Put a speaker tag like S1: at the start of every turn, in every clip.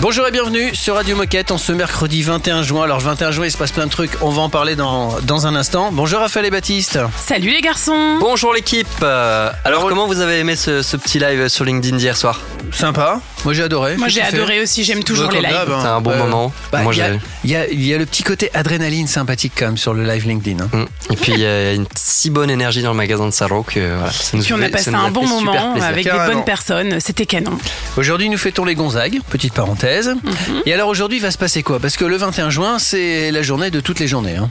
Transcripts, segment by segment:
S1: Bonjour et bienvenue sur Radio Moquette en ce mercredi 21 juin. Alors 21 juin, il se passe plein de trucs, on va en parler dans, dans un instant. Bonjour Raphaël et Baptiste.
S2: Salut les garçons
S3: Bonjour l'équipe Euh, Alors comment vous avez aimé ce, ce petit live sur LinkedIn d'hier soir?
S1: Sympa, moi j'ai adoré.
S2: Moi j'ai adoré aussi, j'aime toujours les lives.
S1: hein.
S3: C'était un bon moment.
S1: Bah,
S3: Moi
S1: il y, a-
S3: j'ai...
S1: il y a, il y a le petit côté adrénaline sympathique quand même sur le live LinkedIn. hein.
S3: Mm. Et puis il y a une si bonne énergie dans le magasin de Saro que voilà, ça nous
S2: Puis on a passé un bon moment avec des bonnes personnes, c'était canon.
S1: Aujourd'hui, nous fêtons les Gonzagues, petite parenthèse.
S2: Mhm.
S1: Et alors aujourd'hui, il va se passer quoi? Parce que le 21 juin, c'est la journée de toutes les journées. hein.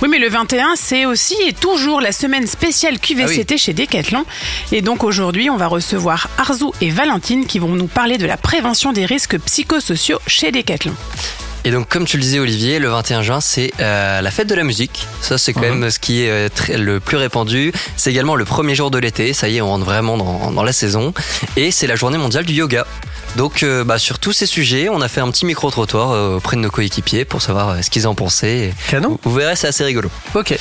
S2: Oui mais le 21 c'est aussi et toujours la semaine spéciale QVCT chez Decathlon. Et donc aujourd'hui on va recevoir Arzou et Valentine qui vont nous parler de la prévention des risques psychosociaux chez Decathlon.
S3: Et donc comme tu le disais Olivier, le 21 juin c'est euh, la fête de la musique. Ça c'est quand
S1: Mhm.
S3: même ce qui est euh, très- le plus répandu. C'est également le premier jour de l'été. Ça y est, on rentre vraiment dans, dans la saison. Et c'est la journée mondiale du yoga. Donc euh, bah, sur tous ces sujets, on a fait un petit micro-trottoir euh, auprès de nos coéquipiers pour savoir ce qu'ils en pensaient.
S1: Canon
S3: Vous verrez, c'est assez rigolo.
S1: Ok.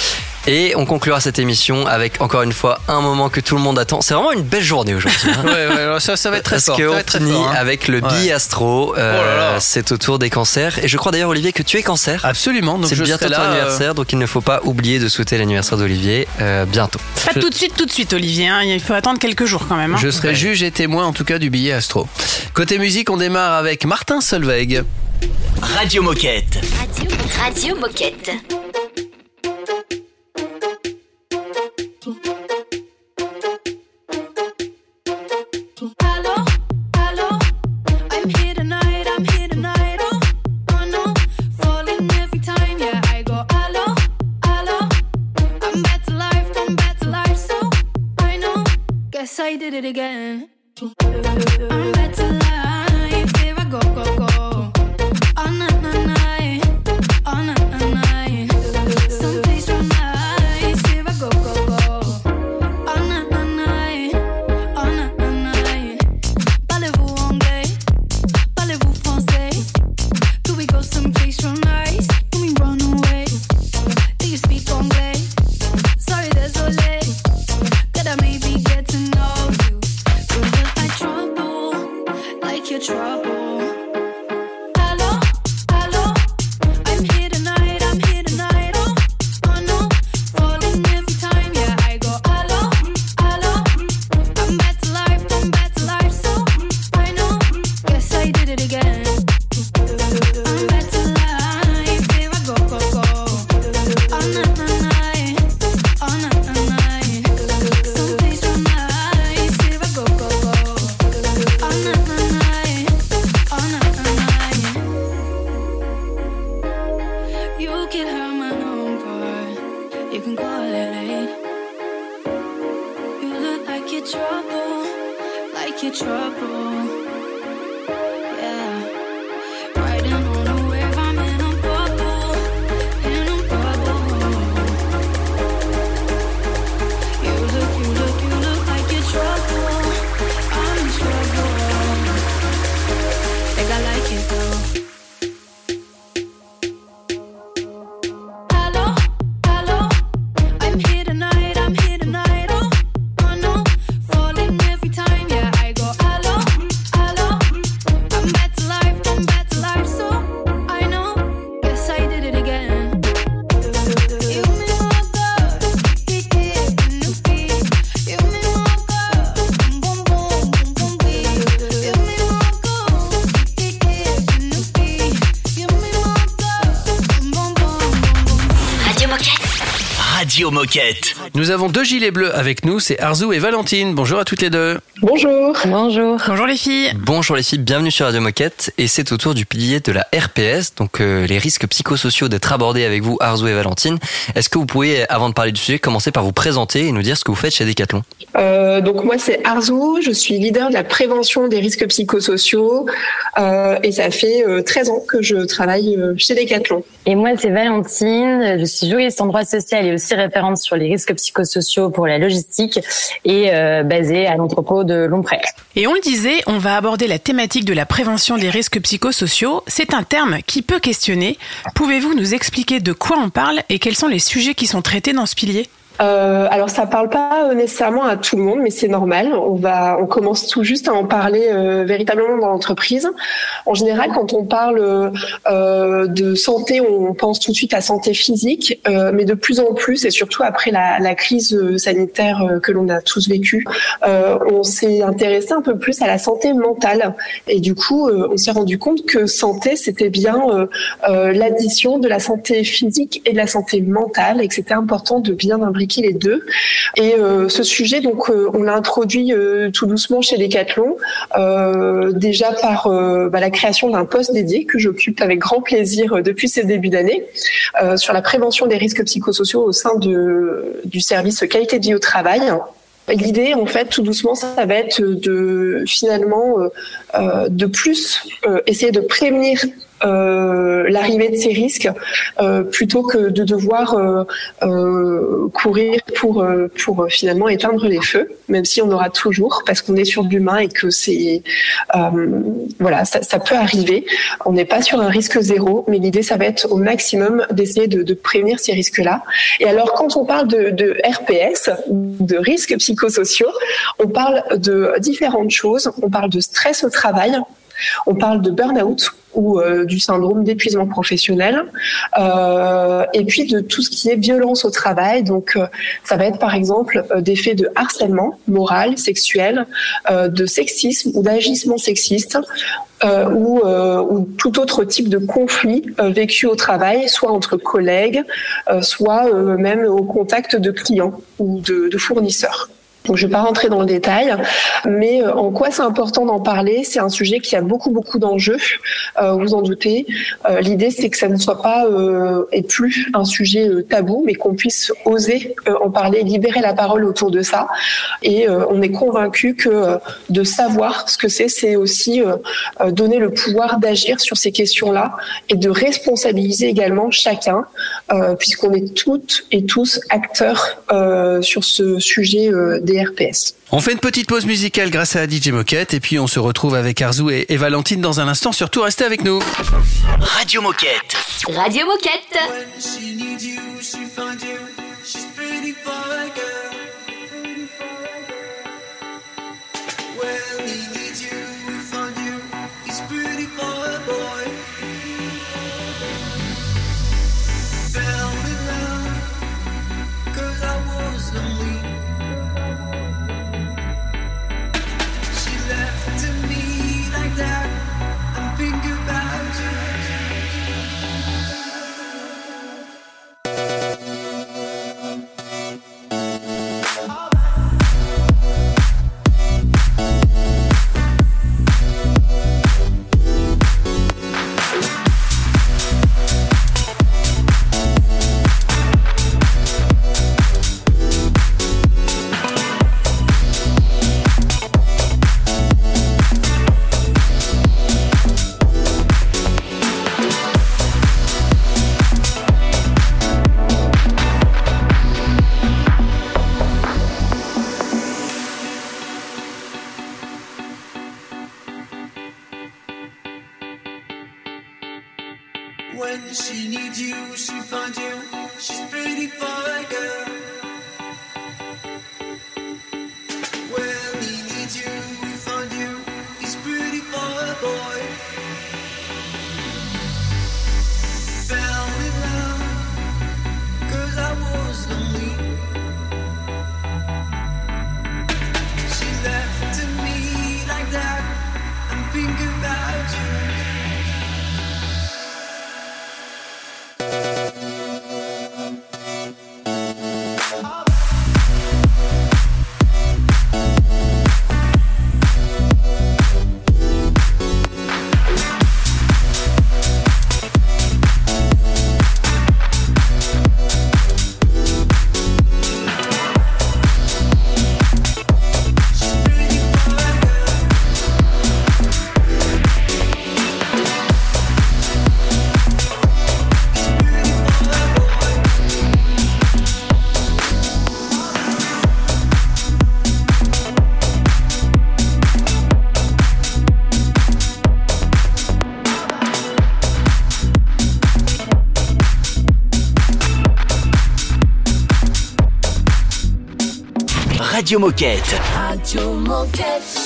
S3: Et on conclura cette émission avec encore une fois un moment que tout le monde attend. C'est vraiment une belle journée aujourd'hui. hein.
S1: Ouais, ouais, ça, ça va être très
S3: Parce
S1: fort. ça
S3: qu'on
S1: très
S3: finit
S1: fort, hein.
S3: avec le
S1: Ouais.
S3: billet astro. Euh,
S1: Oh là là.
S3: C'est autour des cancers. Et je crois d'ailleurs, Olivier, que tu es cancer.
S1: Absolument. Donc
S3: C'est
S1: je
S3: bientôt ton
S1: euh,
S3: anniversaire, donc il ne faut pas oublier de souhaiter l'anniversaire d'Olivier euh, bientôt.
S2: Pas tout de suite, tout de suite Olivier, hein. il faut attendre quelques jours quand même. hein.
S1: Je serai juge et témoin en tout cas du billet astro. Côté musique, on démarre avec Martin Solveig.
S4: Radio Moquette.
S5: Radio, Radio Moquette.
S1: Nous avons deux gilets bleus avec nous, c'est Arzou et Valentine. Bonjour à toutes les deux.
S6: Bonjour.
S2: Bonjour. Bonjour les filles.
S3: Bonjour les filles, bienvenue sur Radio Moquette et c'est au tour du pilier de la RPS, donc euh, les risques psychosociaux d'être abordés avec vous Arzo et Valentine. Est-ce que vous pouvez, avant de parler du sujet, commencer par vous présenter et nous dire ce que vous faites chez Decathlon?
S6: Euh, donc moi c'est Arzou, je suis leader de la prévention des risques psychosociaux euh, et ça fait euh, 13 ans que je travaille euh, chez Decathlon.
S7: Et moi, c'est Valentine. Je suis juriste en droit social et aussi aussi référente sur les risques psychosociaux pour la logistique et basée à l'entrepôt de
S2: Et on le disait, on va aborder la thématique de la prévention des risques psychosociaux. C'est un terme qui peut questionner. Pouvez-vous nous expliquer de quoi on parle et quels sont les sujets qui sont traités dans ce pilier?
S6: Euh, alors ça parle pas nécessairement à tout le monde, mais c'est normal. On va, on commence tout juste à en parler euh, véritablement dans l'entreprise. En général, quand on parle euh, de santé, on pense tout de suite à santé physique, euh, mais de plus en plus, et surtout après la, la crise sanitaire euh, que l'on a tous vécue, euh, on s'est intéressé un peu plus à la santé mentale. Et du coup, on s'est rendu compte que santé, c'était bien l'addition de la santé physique et de la santé mentale, et que c'était important de bien imbriquer les deux. Et euh, ce sujet, donc, euh, on l'a introduit euh, tout doucement chez Decathlon, déjà par bah, la création d'un poste dédié que j'occupe avec grand plaisir depuis ces débuts d'année sur la prévention des risques psychosociaux au sein de, du service qualité de vie au travail. L'idée, en fait, tout doucement, ça va être de finalement de plus essayer de prévenir l'arrivée de ces risques euh, plutôt que de devoir euh, euh courir pour euh, pour finalement éteindre les feux, même si on aura toujours parce qu'on est sur l'humain et que c'est voilà ça, peut arriver. On n'est pas sur un risque zéro, mais l'idée ça va être au maximum d'essayer de, prévenir ces risques-là. Et alors quand on parle de RPS, de risques psychosociaux, on parle de différentes choses. On parle de stress au travail, on parle de burn-out ou euh, du syndrome d'épuisement professionnel, euh, et puis de tout ce qui est violence au travail. Donc, euh, ça va être par exemple des faits de harcèlement moral, sexuel, de sexisme ou d'agissement sexiste. ou, ou, tout autre type de conflit vécu au travail, soit entre collègues, soit même au contact de clients ou de fournisseurs. Donc, je ne vais pas rentrer dans le détail, mais euh, en quoi c'est important d'en parler? C'est un sujet qui a beaucoup, beaucoup d'enjeux, euh, vous en doutez. Euh, L'idée, c'est que ça ne soit pas euh, et plus un sujet tabou, mais qu'on puisse oser en parler, libérer la parole autour de ça. Et on est convaincu que de savoir ce que c'est, c'est aussi donner le pouvoir d'agir sur ces questions-là et de responsabiliser également chacun, puisqu'on est toutes et tous acteurs sur ce sujet RPS.
S1: On fait une petite pause musicale grâce à DJ Moquette et puis on se retrouve avec Arzou et, Valentine dans un instant. Surtout, restez avec nous.
S4: Radio Moquette.
S5: Radio Moquette.
S4: Radio Moquette.
S8: Moquette.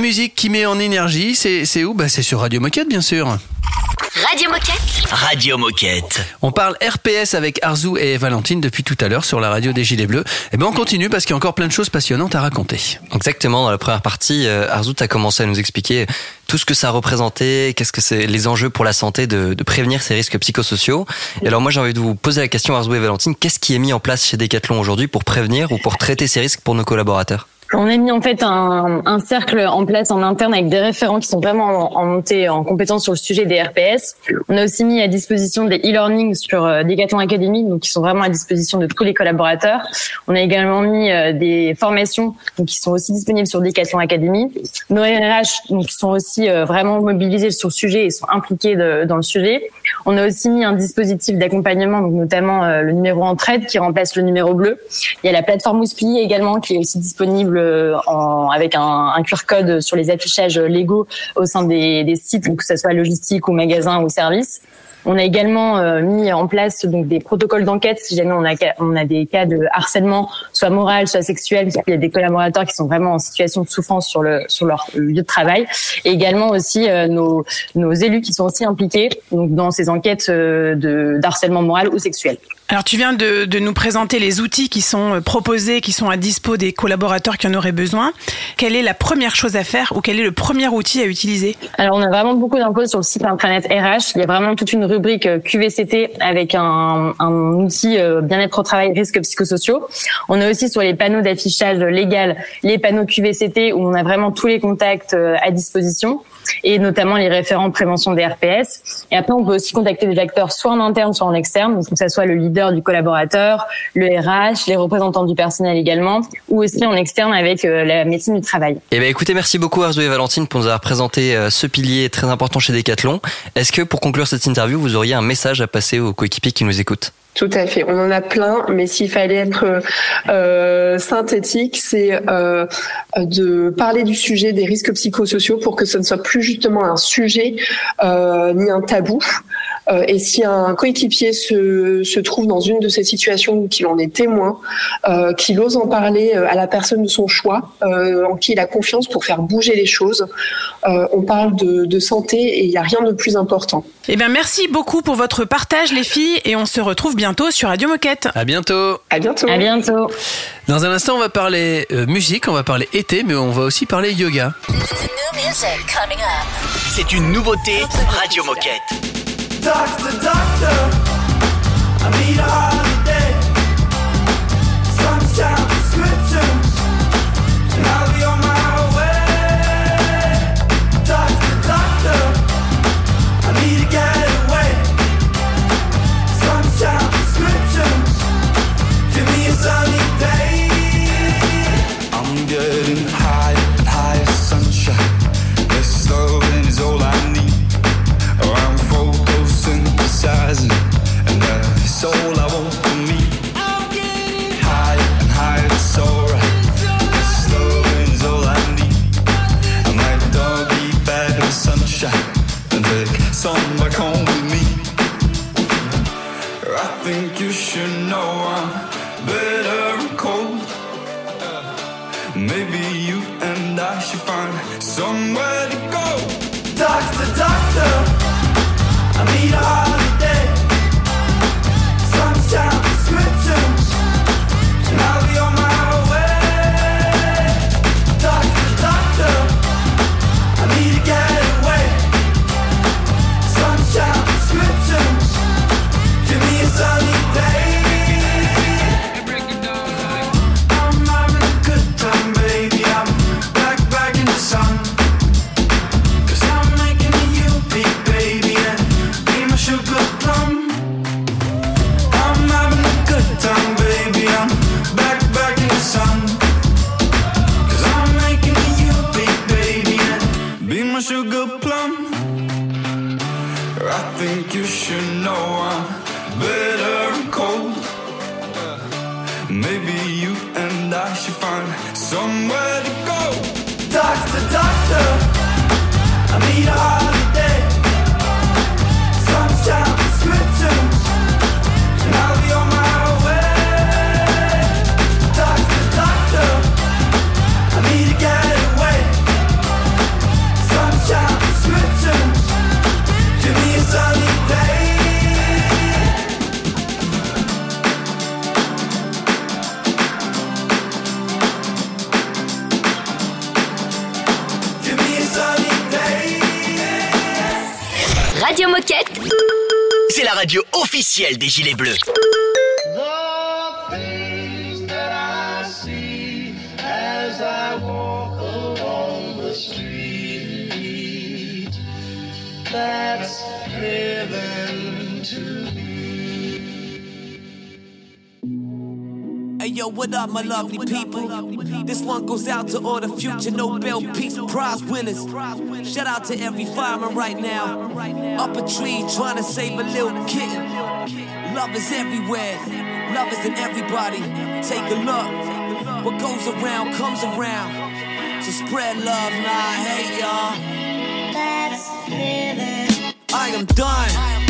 S1: Musique qui met en énergie, c'est où? Bah, C'est sur Radio Moquette, bien sûr.
S5: Radio Moquette.
S4: Radio Moquette.
S1: On parle RPS avec Arzou et Valentine depuis tout à l'heure sur la radio des Gilets Bleus. Et ben on continue parce qu'il y a encore plein de choses passionnantes à raconter.
S3: Exactement, dans la première partie, euh, Arzout a commencé à nous expliquer tout ce que ça représentait, qu'est-ce que c'est les enjeux pour la santé de, de prévenir ces risques psychosociaux. Et alors moi j'ai envie de vous poser la question Arzou et Valentine, qu'est-ce qui est mis en place chez Decathlon aujourd'hui pour prévenir ou pour traiter ces risques pour nos collaborateurs?
S7: On a mis en fait un, un cercle en place en interne avec des référents qui sont vraiment en, en montée en compétence sur le sujet des RPS. On a aussi mis à disposition des e-learning sur euh, Decathlon Academy, donc qui sont vraiment à disposition de tous les collaborateurs. On a également mis euh, des formations donc qui sont aussi disponibles sur Decathlon Academy. Nos RH donc qui sont aussi euh, vraiment mobilisés sur le sujet et sont impliqués dans le sujet. On a aussi mis un dispositif d'accompagnement, donc notamment euh, le numéro entraide qui remplace le numéro bleu. Il y a la plateforme Ouspli également qui est aussi disponible en, avec un, un QR code sur les affichages légaux au sein des, des sites, donc que ce soit logistique ou magasin ou service. On a également euh, mis en place donc des protocoles d'enquête si jamais on a on a des cas de harcèlement, soit moral, soit sexuel. parce qu'il y a des collaborateurs qui sont vraiment en situation de souffrance sur le sur leur lieu de travail. Et également aussi euh, nos nos élus qui sont aussi impliqués donc dans ces enquêtes euh, de d'harcèlement moral ou sexuel.
S2: Alors tu viens de, de nous présenter les outils qui sont euh, proposés, qui sont à dispo des collaborateurs qui en auraient besoin. Quelle est la première chose à faire ou quel est le premier outil à utiliser?
S7: Alors, on a vraiment beaucoup d'infos sur le site internet RH. Il y a vraiment toute une rubrique euh, QVCT avec un, un outil euh, bien-être au travail, risques psychosociaux. On a aussi sur les panneaux d'affichage légal les panneaux QVCT où on a vraiment tous les contacts à disposition et notamment les référents prévention des RPS. Et après, on peut aussi contacter des acteurs soit en interne, soit en externe, donc que ce soit le leader du collaborateur, le RH, les représentants du personnel également, ou aussi en externe avec euh, la médecine du travail.
S3: Eh ben écoutez, merci beaucoup Arzo et Valentine pour nous avoir présenté euh, ce pilier très important chez Decathlon. Est-ce que pour conclure cette interview, vous auriez un message à passer aux coéquipiers qui nous écoutent?
S6: Tout à fait. On en a plein, mais s'il fallait être euh, synthétique, c'est euh, de parler du sujet des risques psychosociaux pour que ce ne soit plus justement un sujet euh, ni un tabou. Euh, et si un coéquipier se, se trouve dans une de ces situations ou qu'il en est témoin, euh, qu'il ose en parler euh, à la personne de son choix, euh, en qui il a confiance pour faire bouger les choses, euh, on parle de, de santé et il n'y a rien de plus important.
S2: Eh bien, merci beaucoup pour votre partage, les filles, et on se retrouve bientôt sur Radio Moquette.
S1: À bientôt.
S6: À bientôt.
S7: À bientôt.
S1: Dans un instant, on va parler musique, on va parler été, mais on va aussi parler yoga.
S4: C'est une nouveauté Radio Moquette.
S9: Doctor, doctor, I need a holiday. Sunshine heaven to me.
S10: Hey yo, what up, my lovely people? This one goes out to all the future Nobel Peace Prize winners. Shout out to every fireman right now. Up a tree trying to save a little kitten. Love is everywhere. Love is in everybody. Take a look. What goes around comes around. So spread love, nah, hate, y'all. That's living. I am done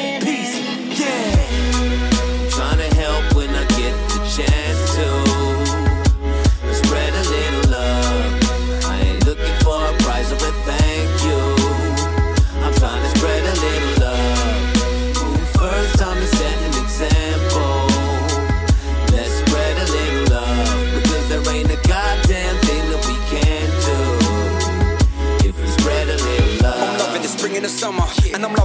S10: Love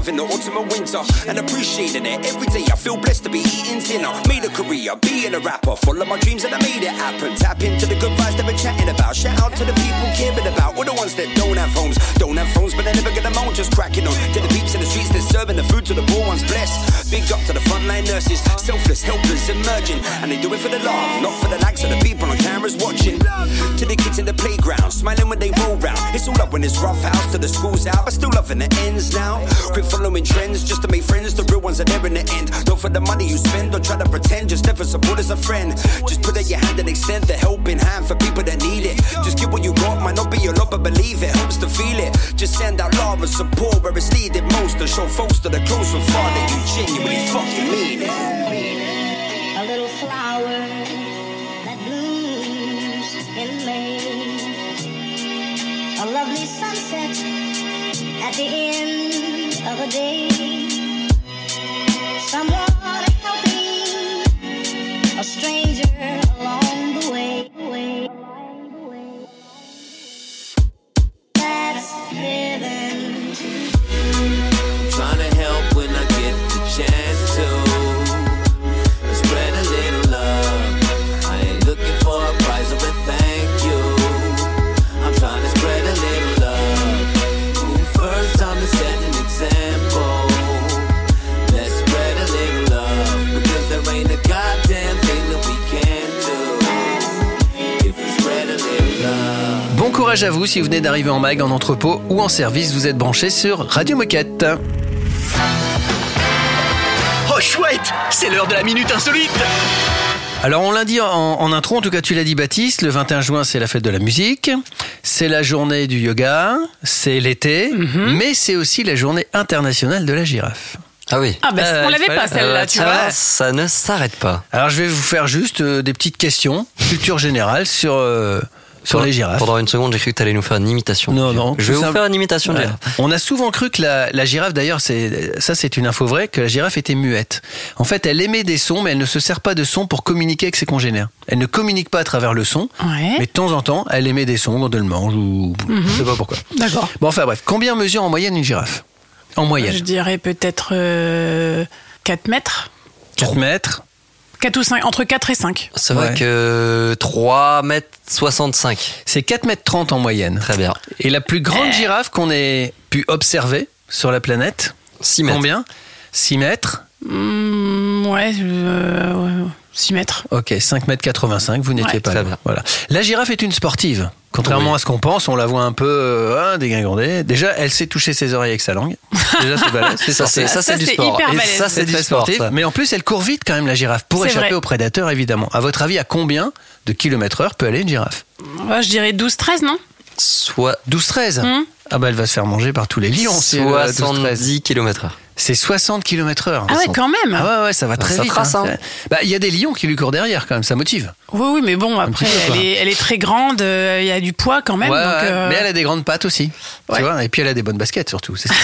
S11: loving the autumn and winter and appreciating it every day. I feel blessed to be eating dinner. Made a career, being a rapper. Follow my dreams and I made it happen. Tap into the good vibes that we're chatting about. Shout out to the people caring about. All the ones that don't have homes, don't have phones, but they never get them on. Just cracking on to the peeps in the streets. They're serving the food to the poor ones. Blessed. Big up to the frontline nurses, selfless, helpless, emerging, and they do it for the love, not for the likes of the people on cameras All up when it's rough house to the school's out, but still loving the ends now. Quit following trends just to make friends. The real ones are there in the end. Don't for the money you spend, don't try to pretend. Just never support as a friend. Just put out your hand and extend the helping hand for people that need it. Just give what you got, might not be your lot, but believe it helps to feel it. Just send out love and support where it's needed most. To show folks that are close and far that you genuinely fucking mean it.
S10: A little flower sunset at the end of a day. Someone helping a stranger
S1: courage à vous si vous venez d'arriver en mag, en entrepôt ou en service, vous êtes branchés sur Radio Moquette.
S4: Oh chouette, c'est l'heure de la minute insolite.
S1: Alors on l'a dit en, en intro, en tout cas tu l'as dit Baptiste, le 21 juin c'est la fête de la musique, c'est la journée du yoga, c'est l'été, mais c'est aussi la journée internationale de la girafe.
S3: Ah oui.
S2: Ah, bah, on l'avait pas, celle-là,
S3: Euh,
S2: tu
S3: ça
S2: vois.
S3: Ça ne s'arrête pas.
S1: Alors je vais vous faire juste euh, des petites questions, culture générale sur, euh, sur les girafes.
S3: Pendant une seconde, j'ai cru que tu allais nous faire une imitation.
S1: Non, non.
S3: Je vais vous
S1: simple.
S3: faire une imitation de
S1: Ouais.
S3: girafe.
S1: On a souvent cru que la, la girafe, d'ailleurs, c'est ça, c'est une info vraie, que la girafe était muette. En fait, elle émet des sons, mais elle ne se sert pas de sons pour communiquer avec ses congénères. Elle ne communique pas à travers le son,
S2: Ouais.
S1: mais de temps en temps, elle émet des sons quand elle mange ou
S2: Mhm.
S1: je sais pas pourquoi.
S2: D'accord.
S1: Bon, enfin bref, combien mesure en moyenne une girafe? En moyenne,
S2: Je dirais peut-être euh, 4 mètres.
S1: 4 mètres.
S2: 4 ou 5, entre 4 et 5.
S3: C'est vrai
S1: Ouais.
S3: que 3 mètres 65.
S1: C'est 4 mètres 30 en moyenne.
S3: Très bien.
S1: Et la plus
S2: Euh.
S1: grande girafe qu'on ait pu observer sur la planète,
S3: 6 mètres.
S1: combien? 6 mètres
S2: Hmm, ouais, euh, ouais, 6 mètres.
S1: Ok, 5 mètres 85, vous n'étiez
S2: Ouais.
S1: pas
S3: bien.
S1: Voilà. La girafe est une sportive. Contrairement
S3: Oui.
S1: à ce qu'on pense, on la voit un peu euh, hein. Déjà, elle sait toucher ses oreilles avec sa langue. Déjà, c'est balèze. C'est
S3: Ça, c'est, ça, c'est
S2: Ça,
S3: du
S2: c'est
S3: sport.
S2: hyper
S3: Et
S2: balèze.
S3: ça, c'est
S1: C'est
S3: du
S1: très
S3: sport.
S1: sportif.
S3: ça.
S1: Mais en plus, elle court vite quand même, la girafe, pour
S2: C'est
S1: échapper
S2: vrai.
S1: aux prédateurs, évidemment. À votre avis, à combien de kilomètres heure peut aller une girafe?
S2: Ouais, je dirais 12-13, non?
S3: Soit
S1: 12-13
S2: Hmm.
S1: Ah bah elle va se faire manger par tous les lions. si elle a 12-13.
S3: 70 km heure.
S1: C'est 60 km heure.
S2: Ah ouais, quand même.
S1: Ah ouais, ouais, ça va très
S3: Ça
S1: vite.
S3: trace, hein.
S1: C'est- Bah, il y a des lions qui lui courent derrière quand même, ça motive.
S2: Oui, oui, mais bon, après,
S1: peu,
S2: elle, est, elle est très grande, euh, il y a du poids quand même.
S1: Ouais,
S2: donc, euh,
S1: Mais elle a des grandes pattes aussi.
S2: Ouais.
S1: Tu vois Et puis elle a des bonnes baskets surtout. C'est ça.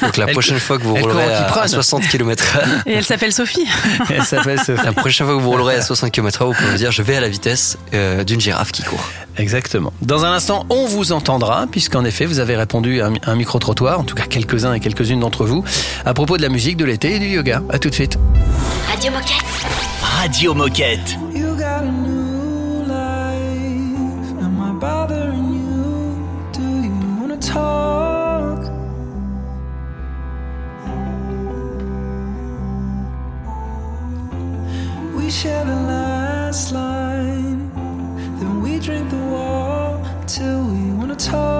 S3: Donc la
S1: Elle
S3: prochaine fois que vous roulerez à,
S1: kiprone.
S3: à 60 km heure,
S2: Et elle s'appelle Sophie.
S1: Elle s'appelle Sophie.
S3: la prochaine fois que vous roulerez à 60 km heure, vous pouvez me dire je vais à la vitesse euh, d'une girafe qui court.
S1: Exactement. Dans un instant, on vous entendra, puisqu'en effet, vous avez répondu à un, un micro-trottoir, en tout cas quelques-uns et quelques-unes d'entre vous, à propos de la musique, de l'été et du yoga. À tout de suite.
S12: Radio Moquette.
S4: Radio Moquette.
S13: You got a new life. Am I bothering you? Do you wanna talk? We share the last line. Then we drink the wall till we wanna talk.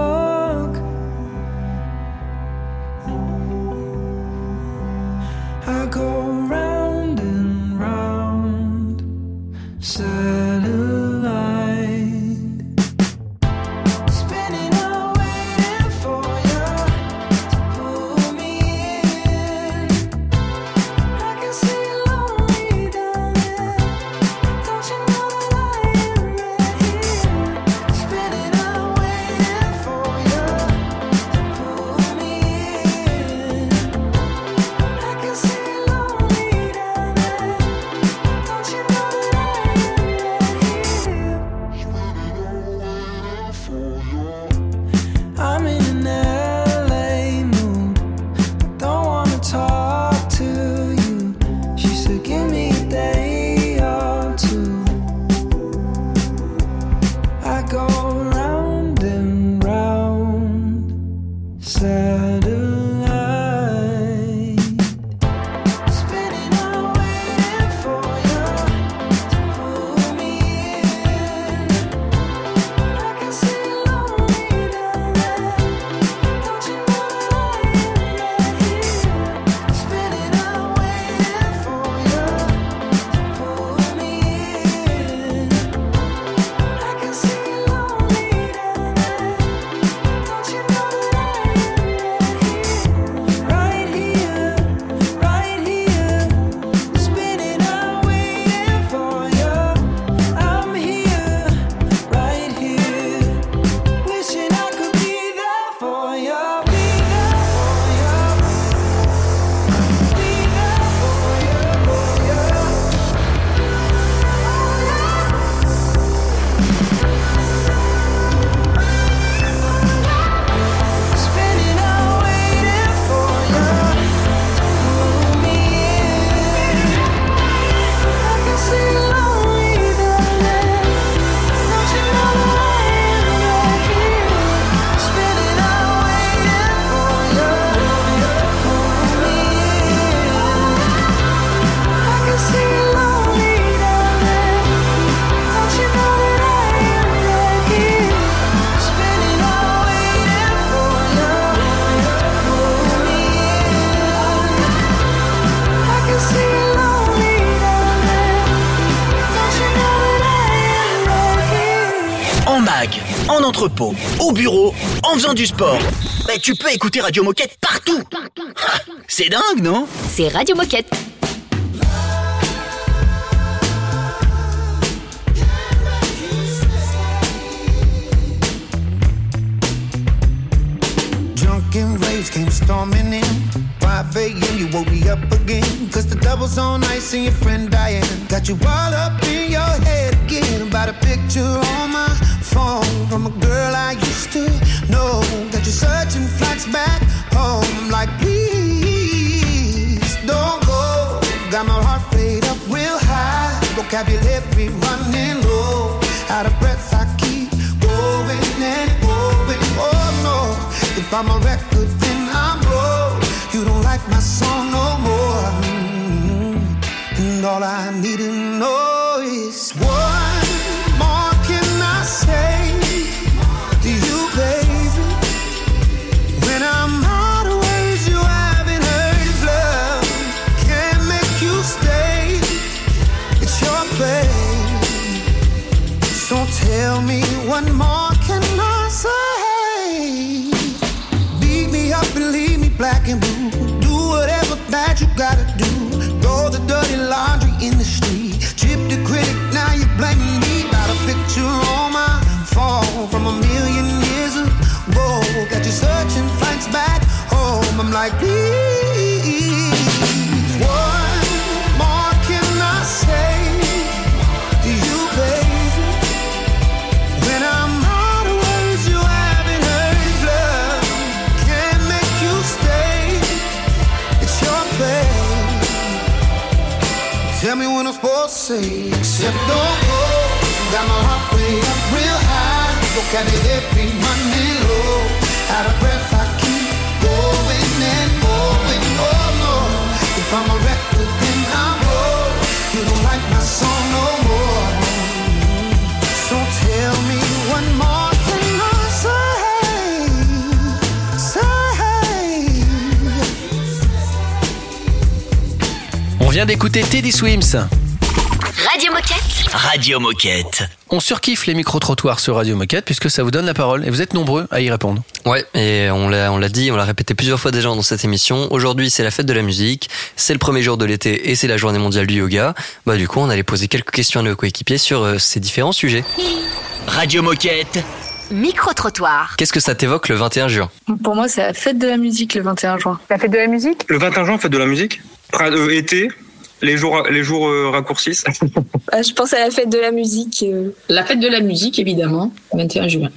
S4: Entrepôt, au bureau, en faisant du sport. Bah, tu peux écouter Radio Moquette partout. Ah, C'est dingue, non?
S5: C'est Radio Moquette.
S14: Drunken raves came storming in. 5 a.m. You woke me up again. Cause the double's on ice and your friend Diane got you all up in your head again. About a picture on my from a girl I used to know. That you're searching flights back home. Like, please don't go. Got my heart rate up real high. Vocabulary running low. Out of breath, I keep going and going. Oh no. If I'm a record, then I'm broke. You don't like my song no more. Mm. And all I need to know On
S1: vient d'écouter Teddy Swims.
S5: Radio Moquette.
S1: On surkiffe les micro-trottoirs sur Radio Moquette puisque ça vous donne la parole et vous êtes nombreux à y répondre.
S3: Ouais, et on l'a, on l'a dit, on l'a répété plusieurs fois déjà dans cette émission. Aujourd'hui, c'est la fête de la musique, c'est le premier jour de l'été et c'est la journée mondiale du yoga. Bah, du coup, on allait poser quelques questions à nos coéquipiers sur euh, ces différents sujets.
S4: Radio Moquette.
S5: Micro-trottoir.
S3: Qu'est-ce que ça t'évoque le 21 juin?
S15: Pour moi, c'est la fête de la musique le 21 juin. La fête de la musique?
S16: Le 21 juin, fête de la musique? Euh, été, les jours, les jours euh, raccourcissent.
S15: Je pense à la fête de la musique.
S17: La fête de la musique, évidemment, 21 juin.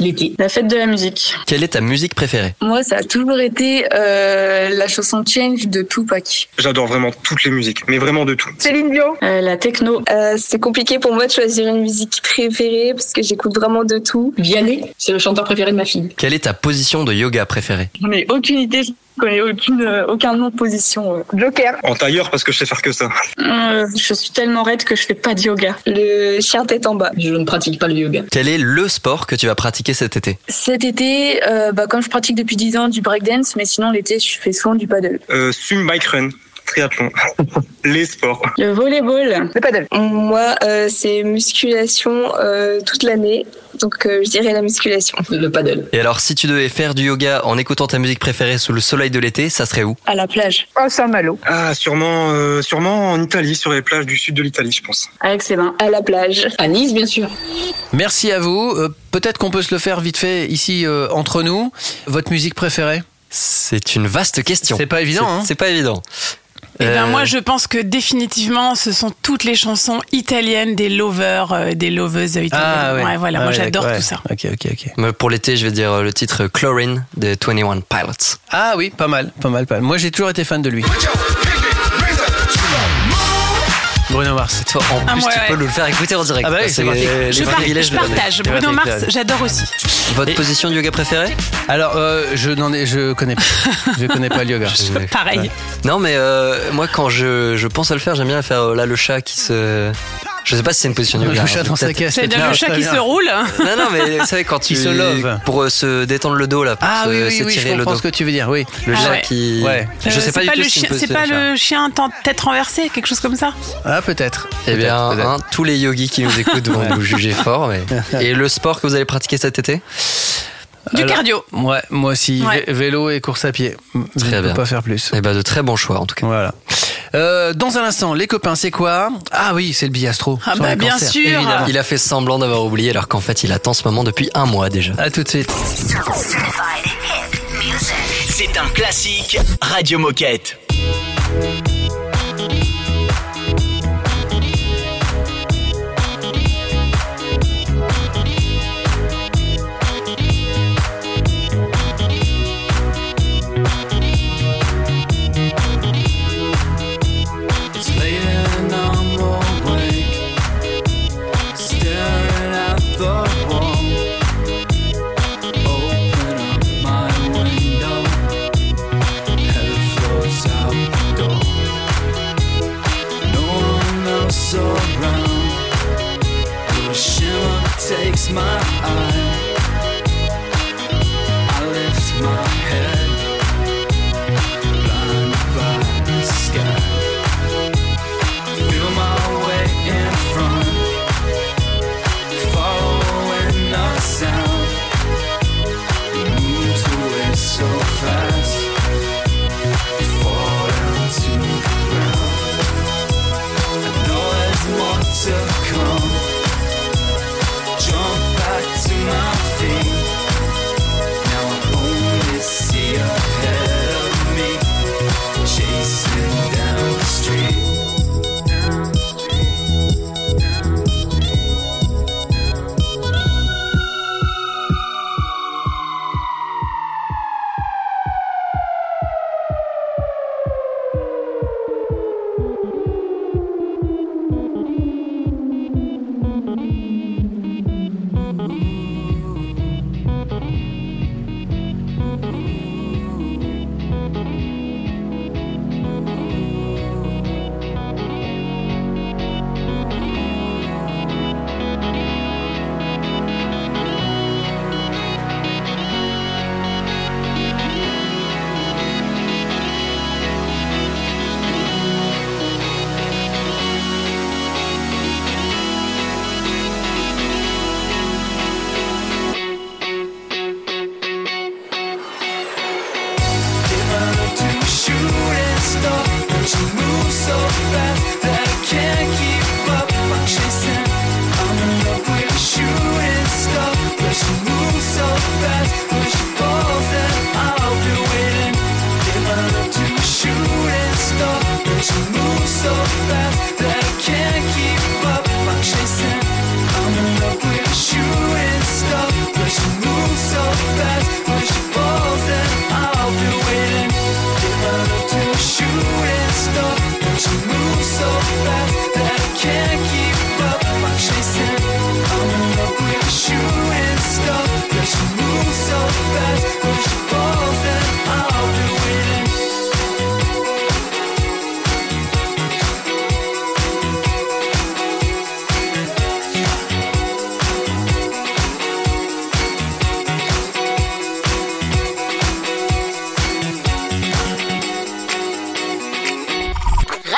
S17: L'été.
S18: La fête de la musique.
S3: Quelle est ta musique préférée?
S15: Moi, ça a toujours été euh, la chanson Change de Tupac.
S16: J'adore vraiment toutes les musiques, mais vraiment de tout.
S15: Céline Dion.
S18: Euh, la techno.
S15: Euh, c'est compliqué pour moi de choisir une musique préférée parce que j'écoute vraiment de tout.
S17: Vianney, c'est le chanteur préféré de ma fille.
S3: Quelle est ta position de yoga préférée?
S15: J'en ai aucune idée, connais aucune, euh, aucun nom de position. euh. Joker.
S16: En tailleur parce que je sais faire que ça.
S18: Euh, je suis tellement raide que je fais pas de yoga.
S15: Le chien tête en bas.
S17: Je ne pratique pas le yoga.
S3: Quel est le sport que tu vas pratiquer cet été?
S15: Cet été, euh, bah, comme je pratique depuis 10 ans du breakdance, mais sinon l'été, je fais souvent du paddle.
S16: Euh, swim, bike, run. Triathlon. les sports.
S18: Le volleyball.
S15: Le paddle. Moi, euh, c'est musculation euh, toute l'année, donc euh, je dirais la musculation.
S17: Le paddle.
S3: Et alors, si tu devais faire du yoga en écoutant ta musique préférée sous le soleil de l'été, ça serait où?
S15: À la plage. Oh, Saint-Malo.
S16: Ah, sûrement, euh, sûrement en Italie, sur les plages du sud de l'Italie, je pense.
S18: Avec ses mains.
S15: À la plage.
S17: À Nice, bien sûr.
S1: Merci à vous. Euh, Peut-être qu'on peut se le faire vite fait ici euh, entre nous. Votre musique préférée?
S3: C'est une vaste question.
S1: C'est pas évident,
S3: C'est-
S1: hein?
S3: C'est pas évident.
S2: Eh ben
S3: Euh,
S2: moi, je pense que définitivement, ce sont toutes les chansons italiennes des lovers, euh, des loveuses italiennes.
S1: Ah ouais.
S2: Ouais, voilà,
S1: Ah
S2: moi
S1: ouais,
S2: j'adore tout ça.
S1: Ok, ok, ok.
S3: Pour l'été, je vais dire euh, le titre Chlorine de 21 Pilots.
S1: Ah oui, pas mal, pas mal, pas mal. Moi, j'ai toujours été fan de lui. Bruno Mars.
S3: Toi, en
S2: Ah,
S3: plus,
S2: ouais,
S3: tu
S2: ouais.
S3: peux nous le faire écouter en direct.
S1: Ah bah oui, c'est
S3: les
S2: Je, par- je partage. Bruno Mars, j'adore aussi.
S3: Votre position de yoga préférée
S1: Alors, euh, je n'en ai, je connais pas. je connais pas le yoga.
S2: Pareil.
S3: Non, mais euh, moi, quand je, je pense à le faire, j'aime bien faire euh, là le chat qui se. Je sais pas si c'est une position de
S1: Le
S3: yoga.
S1: chat
S3: hein,
S1: dans sa caisse.
S2: C'est le chat qui se roule.
S3: Non, non, mais vous savez, quand tu.
S1: se love.
S3: Pour euh, se détendre le dos, là. Pour
S1: Ah
S3: se-
S1: oui, oui, oui, je comprends ce que tu veux dire, oui.
S3: Le
S2: Ah
S3: chat qui.
S1: Ouais.
S3: Je
S2: Euh,
S3: sais pas
S2: c'est
S3: du tout si
S2: c'est pas le chien tête renversée, quelque chose comme ça.
S1: Ah, peut-être.
S3: Eh bien, hein, tous les yogis qui nous écoutent vont nous juger fort. mais- Et le sport que vous allez pratiquer cet été?
S2: Du
S1: Alors,
S2: cardio.
S1: Ouais, moi aussi.
S2: Ouais.
S1: Vé- Vélo et course à pied. Je
S3: Très
S1: ne peux pas faire plus.
S3: Eh ben, de très bons choix en tout cas.
S1: Voilà. Euh, dans un instant, les copains, c'est quoi? Ah oui, c'est le billastro.
S2: Ah bah, bien
S1: cancer,
S2: sûr.
S1: évidemment.
S3: Il a fait semblant d'avoir oublié alors qu'en fait il attend ce moment depuis un mois déjà.
S1: À tout de suite.
S4: C'est un classique Radio Moquette.
S13: My eye.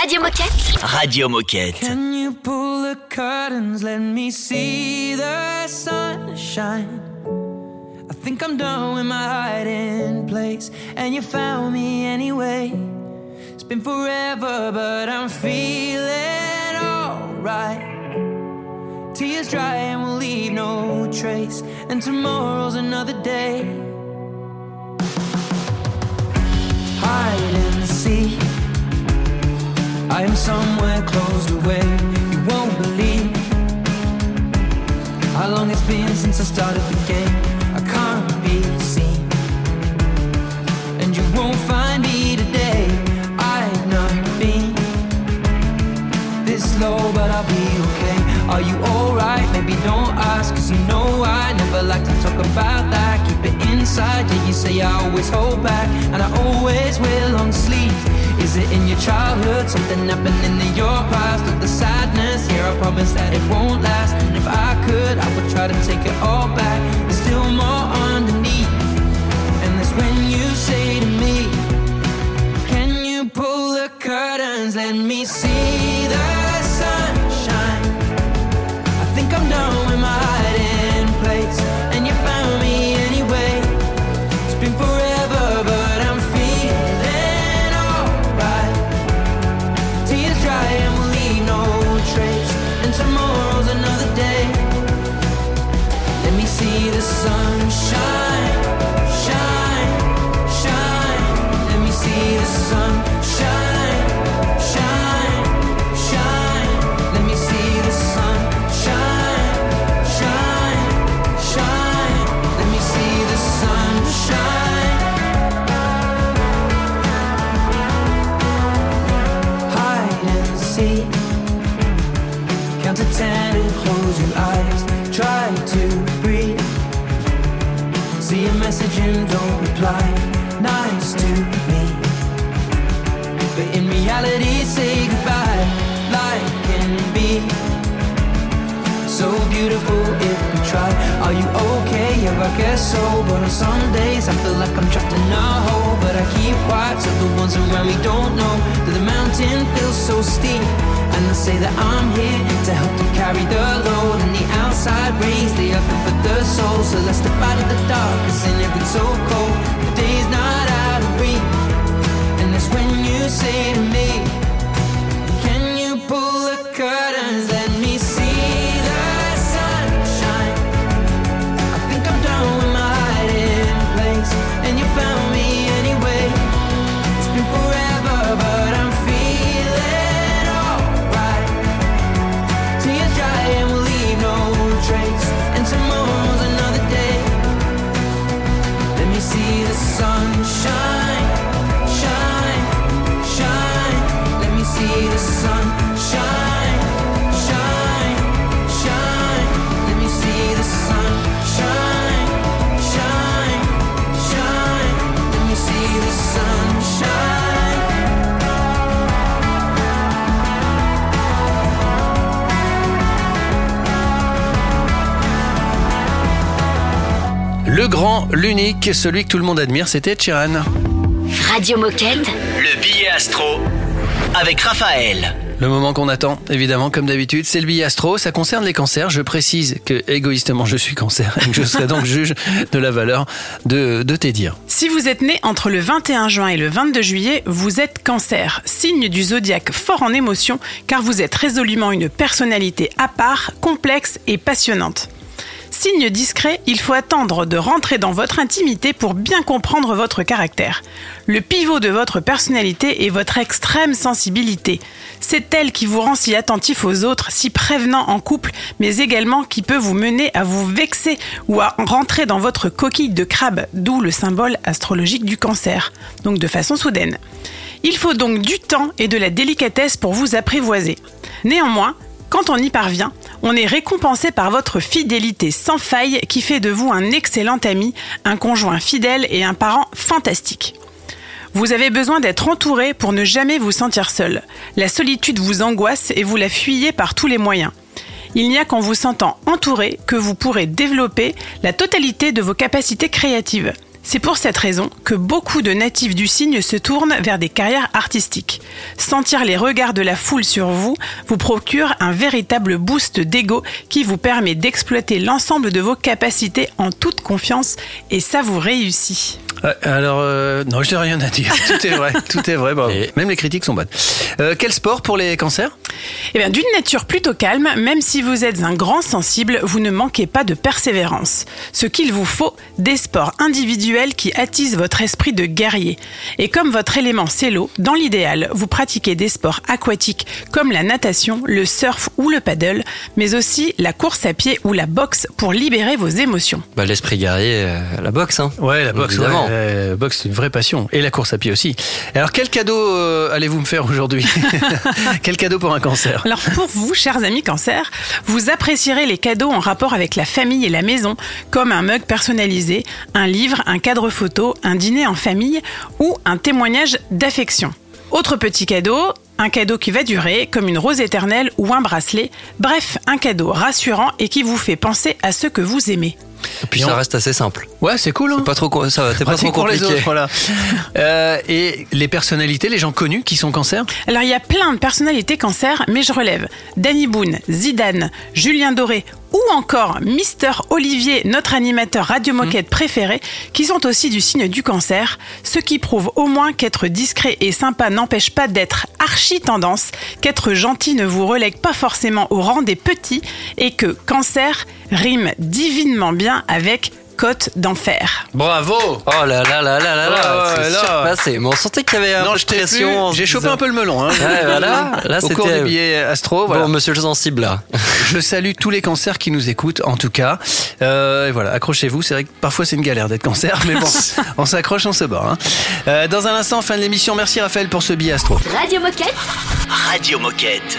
S5: Radio Moquette.
S4: Radio Moquette.
S13: Can you pull the curtains? Let me see the sunshine. I think I'm done with my hiding place, and you found me anyway. It's been forever, but I'm feeling alright. Tears dry and we'll leave no trace, and tomorrow's another day. Hide and seek. I am somewhere closed away. You won't believe how long it's been since I started the game. I can't be seen, and you won't find me today. I've not been this low, but I'll be okay. Are you alright? Maybe don't ask, cause you know I never like to talk about that. Keep it inside, yeah, you say I always hold back, and I always wear long sleeves. It in your childhood? Something happening in your past? Or the sadness? Here, I promise that it won't last. And if I could, I would try to take it all back. There's still more underneath. And that's when you say to me, Can you pull the curtains? Let me see on some days, I feel like I'm trapped in a hole. But I keep quiet so the ones around me don't know that the mountain feels so steep. And I say that I'm here to help to carry the load. And the outside rays, they are for the soul. So let's step out of the dark, cause in it's so cold, the day's not out of reach. And that's when you say to me,
S1: Le grand, l'unique, celui que tout le monde admire, c'était Sheeran.
S5: Radio Moquette.
S4: Le billet astro avec Raphaël.
S1: Le moment qu'on attend, évidemment, comme d'habitude, c'est le billet astro. Ça concerne les cancers. Je précise que, égoïstement, je suis cancer et que je serai donc juge de la valeur de, de tes dires.
S2: Si vous êtes né entre le 21 juin et le 22 juillet, vous êtes cancer, signe du zodiaque fort en émotion, car vous êtes résolument une personnalité à part, complexe et passionnante. Signe discret, il faut attendre de rentrer dans votre intimité pour bien comprendre votre caractère. Le pivot de votre personnalité est votre extrême sensibilité. C'est elle qui vous rend si attentif aux autres, si prévenant en couple, mais également qui peut vous mener à vous vexer ou à rentrer dans votre coquille de crabe, d'où le symbole astrologique du cancer, donc de façon soudaine. Il faut donc du temps et de la délicatesse pour vous apprivoiser. Néanmoins, quand on y parvient, on est récompensé par votre fidélité sans faille qui fait de vous un excellent ami, un conjoint fidèle et un parent fantastique. Vous avez besoin d'être entouré pour ne jamais vous sentir seul. La solitude vous angoisse et vous la fuyez par tous les moyens. Il n'y a qu'en vous sentant entouré que vous pourrez développer la totalité de vos capacités créatives. C'est pour cette raison que beaucoup de natifs du signe se tournent vers des carrières artistiques. Sentir les regards de la foule sur vous vous procure un véritable boost d'ego qui vous permet d'exploiter l'ensemble de vos capacités en toute confiance et ça vous réussit.
S1: Ouais, alors, euh, non, je n'ai rien à dire. Tout est vrai, tout est vrai. bravo. Même les critiques sont bonnes. Euh, quel sport pour les cancers?
S2: Eh bien, d'une nature plutôt calme, même si vous êtes un grand sensible, vous ne manquez pas de persévérance. Ce qu'il vous faut, des sports individuels qui attisent votre esprit de guerrier. Et comme votre élément c'est l'eau, dans l'idéal, vous pratiquez des sports aquatiques comme la natation, le surf ou le paddle, mais aussi la course à pied ou la boxe pour libérer vos émotions.
S3: Bah, l'esprit guerrier, euh, la boxe. Hein.
S1: Ouais, la boxe,
S3: Évidemment.
S1: ouais, boxe, c'est une vraie passion. Et la course à pied aussi. Alors, quel cadeau euh, allez-vous me faire aujourd'hui Quel cadeau pour un cancer
S2: Alors pour vous, chers amis cancer, vous apprécierez les cadeaux en rapport avec la famille et la maison, comme un mug personnalisé, un livre, un cadre photo, un dîner en famille ou un témoignage d'affection. Autre petit cadeau, un cadeau qui va durer, comme une rose éternelle ou un bracelet. Bref, un cadeau rassurant et qui vous fait penser à ceux que vous aimez.
S3: Et puis ça reste assez simple.
S1: Ouais, c'est cool. Hein
S3: Pas trop, ça va, t'es pas trop
S1: pour les
S3: compliqué.
S1: autres, voilà. Euh, et les personnalités, les gens connus qui sont cancers
S2: Alors il y a plein de personnalités cancer, mais je relève Danny Boone, Zidane, Julien Doré ou encore Mister Olivier, notre animateur radio moquette préféré, qui sont aussi du signe du cancer, ce qui prouve au moins qu'être discret et sympa n'empêche pas d'être archi tendance, qu'être gentil ne vous relègue pas forcément au rang des petits et que cancer rime divinement bien avec côte d'enfer.
S1: Bravo
S3: Oh là là là là là là,
S1: Ouais,
S3: c'est. Mais on sentait qu'il y avait un
S1: Non,
S3: peu de pression.
S1: J'ai chopé un peu le melon. Hein.
S3: Ouais, voilà. Là,
S1: Au cours
S3: c'était-
S1: des billets astro. Voilà.
S3: Bon, monsieur le sensible là.
S1: Je salue tous les cancers qui nous écoutent, en tout cas. Euh, et voilà, accrochez-vous. C'est vrai que parfois c'est une galère d'être cancer, mais bon, on s'accroche, on se bat. hein. Euh, dans un instant, fin de l'émission. Merci Raphaël pour ce billet astro.
S5: Radio Moquette.
S4: Radio Moquette.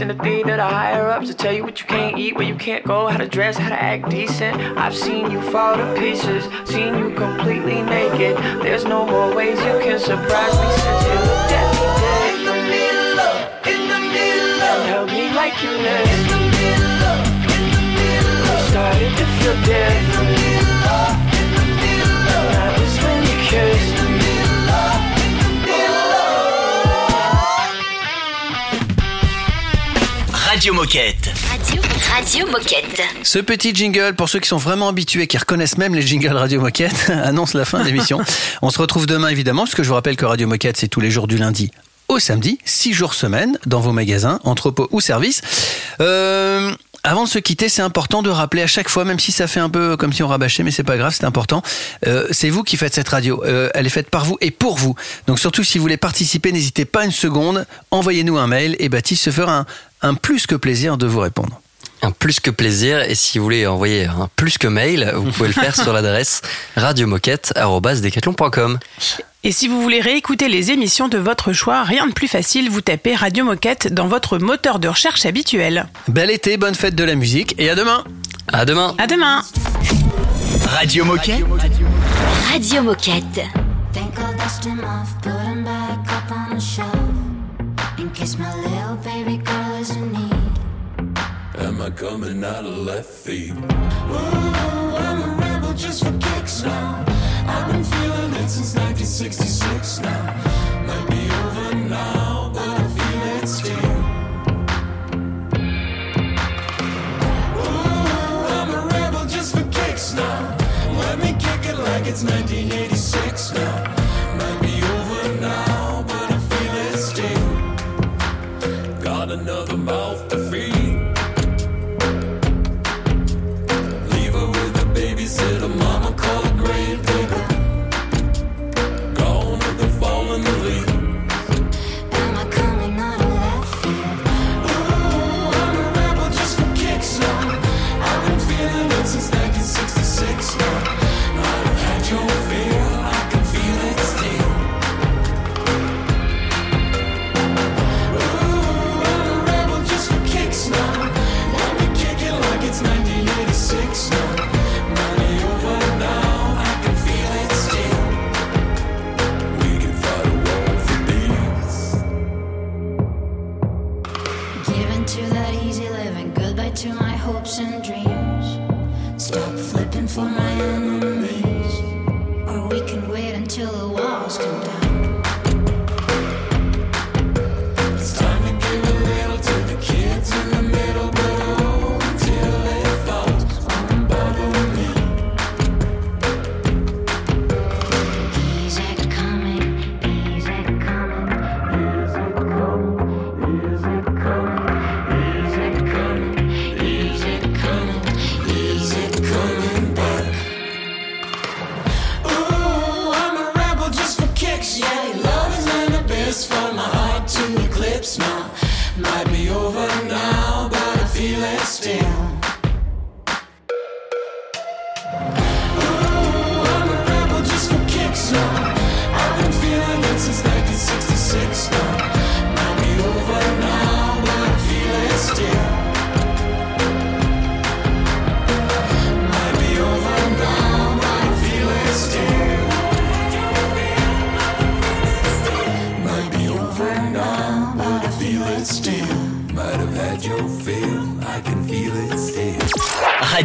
S19: In the theater, the higher ups to tell you what you can't eat, where you can't go, how to dress, how to act decent. I've seen you fall to pieces, seen you completely naked. There's no more ways you can surprise me since you looked at me different. And held me like you missed. Started to feel different.
S4: Radio Moquette.
S20: Radio, Radio Moquette.
S1: Ce petit jingle, pour ceux qui sont vraiment habitués, qui reconnaissent même les jingles Radio Moquette, annonce la fin de l'émission. On se retrouve demain évidemment, parce que je vous rappelle que Radio Moquette, c'est tous les jours du lundi au samedi, 6 jours semaine, dans vos magasins, entrepôts ou services. Euh, avant de se quitter, c'est important de rappeler à chaque fois, même si ça fait un peu comme si on rabâchait, mais c'est pas grave, c'est important. Euh, c'est vous qui faites cette radio. Euh, elle est faite par vous et pour vous. Donc surtout, si vous voulez participer, n'hésitez pas une seconde. Envoyez-nous un mail et Baptiste se fera un, un plus que plaisir de vous répondre.
S3: Un plus que plaisir. Et si vous voulez envoyer un plus que mail, vous pouvez le faire sur l'adresse radiomoquette.com.
S2: Et si vous voulez réécouter les émissions de votre choix, rien de plus facile, vous tapez Radio Moquette dans votre moteur de recherche habituel.
S1: Bel été, bonne fête de la musique et à demain.
S3: À demain.
S2: À demain.
S4: Radio Moquette.
S20: Radio Moquette.
S12: Think I'll
S13: Am coming out of left field?
S12: Ooh, I'm a rebel just for kicks now.
S13: I've been feeling it since 1966 now. Might be over now, but I feel it still. Ooh, I'm a rebel just for kicks now. Let me kick it like it's 1986 now. Might be over now, but I feel it still. Got another mouth a babysitter,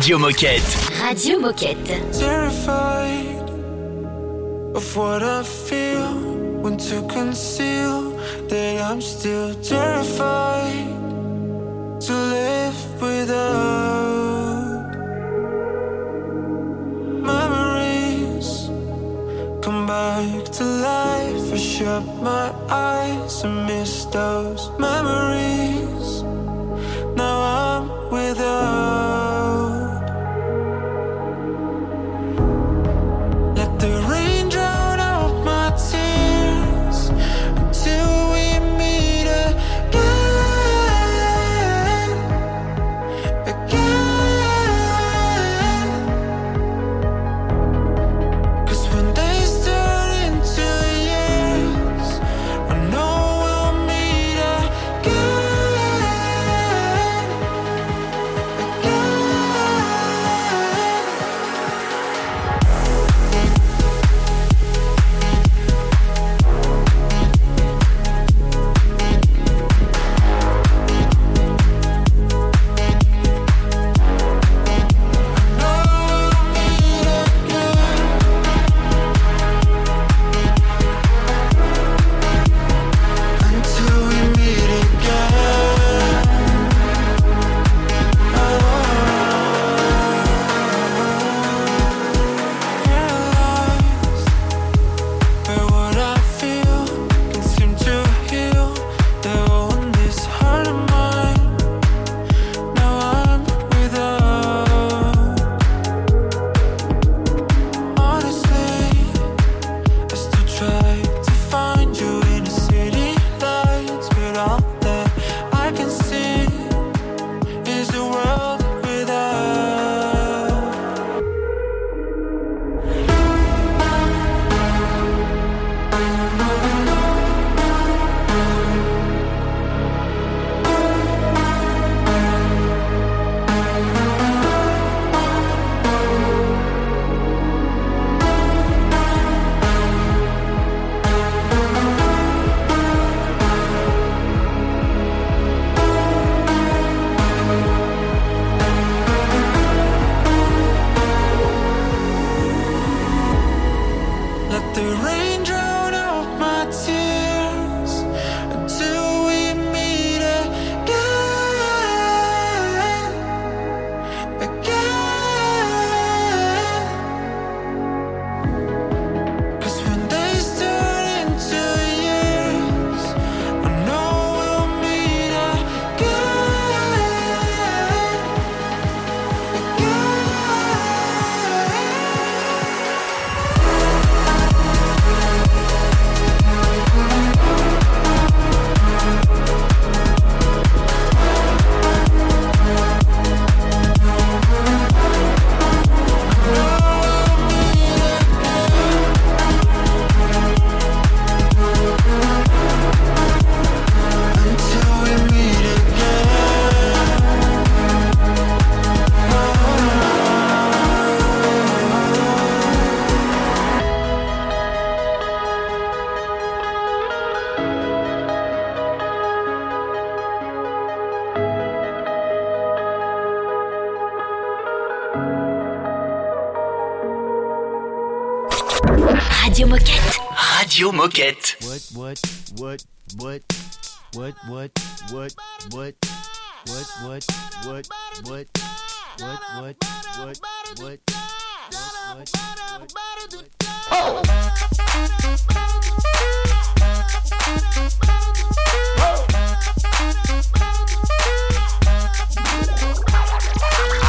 S4: Radio Moquette.
S12: Radio Moquette.
S8: Terrified of what I feel when to conceal that I'm still terrified to live without memories come back to life. I shut my eyes and miss those. what,
S21: what, what, what, what, what, what, what, what, what, Oh!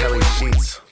S22: Kelly sheets.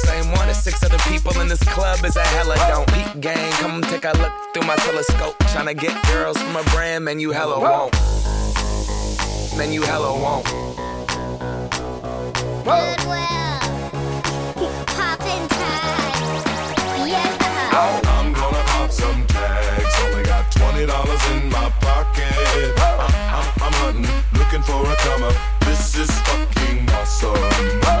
S22: same one as six other people in this club is a hella don't. Peak gang, come take a look through my telescope. Tryna get girls from a brand, man, you hella won't. Man, you hella won't. Goodwill. Yeah.
S23: I'm gonna pop some tags. Only got twenty dollars in my pocket. I'm, I'm, I'm hunting, looking for a come up. This is fucking awesome.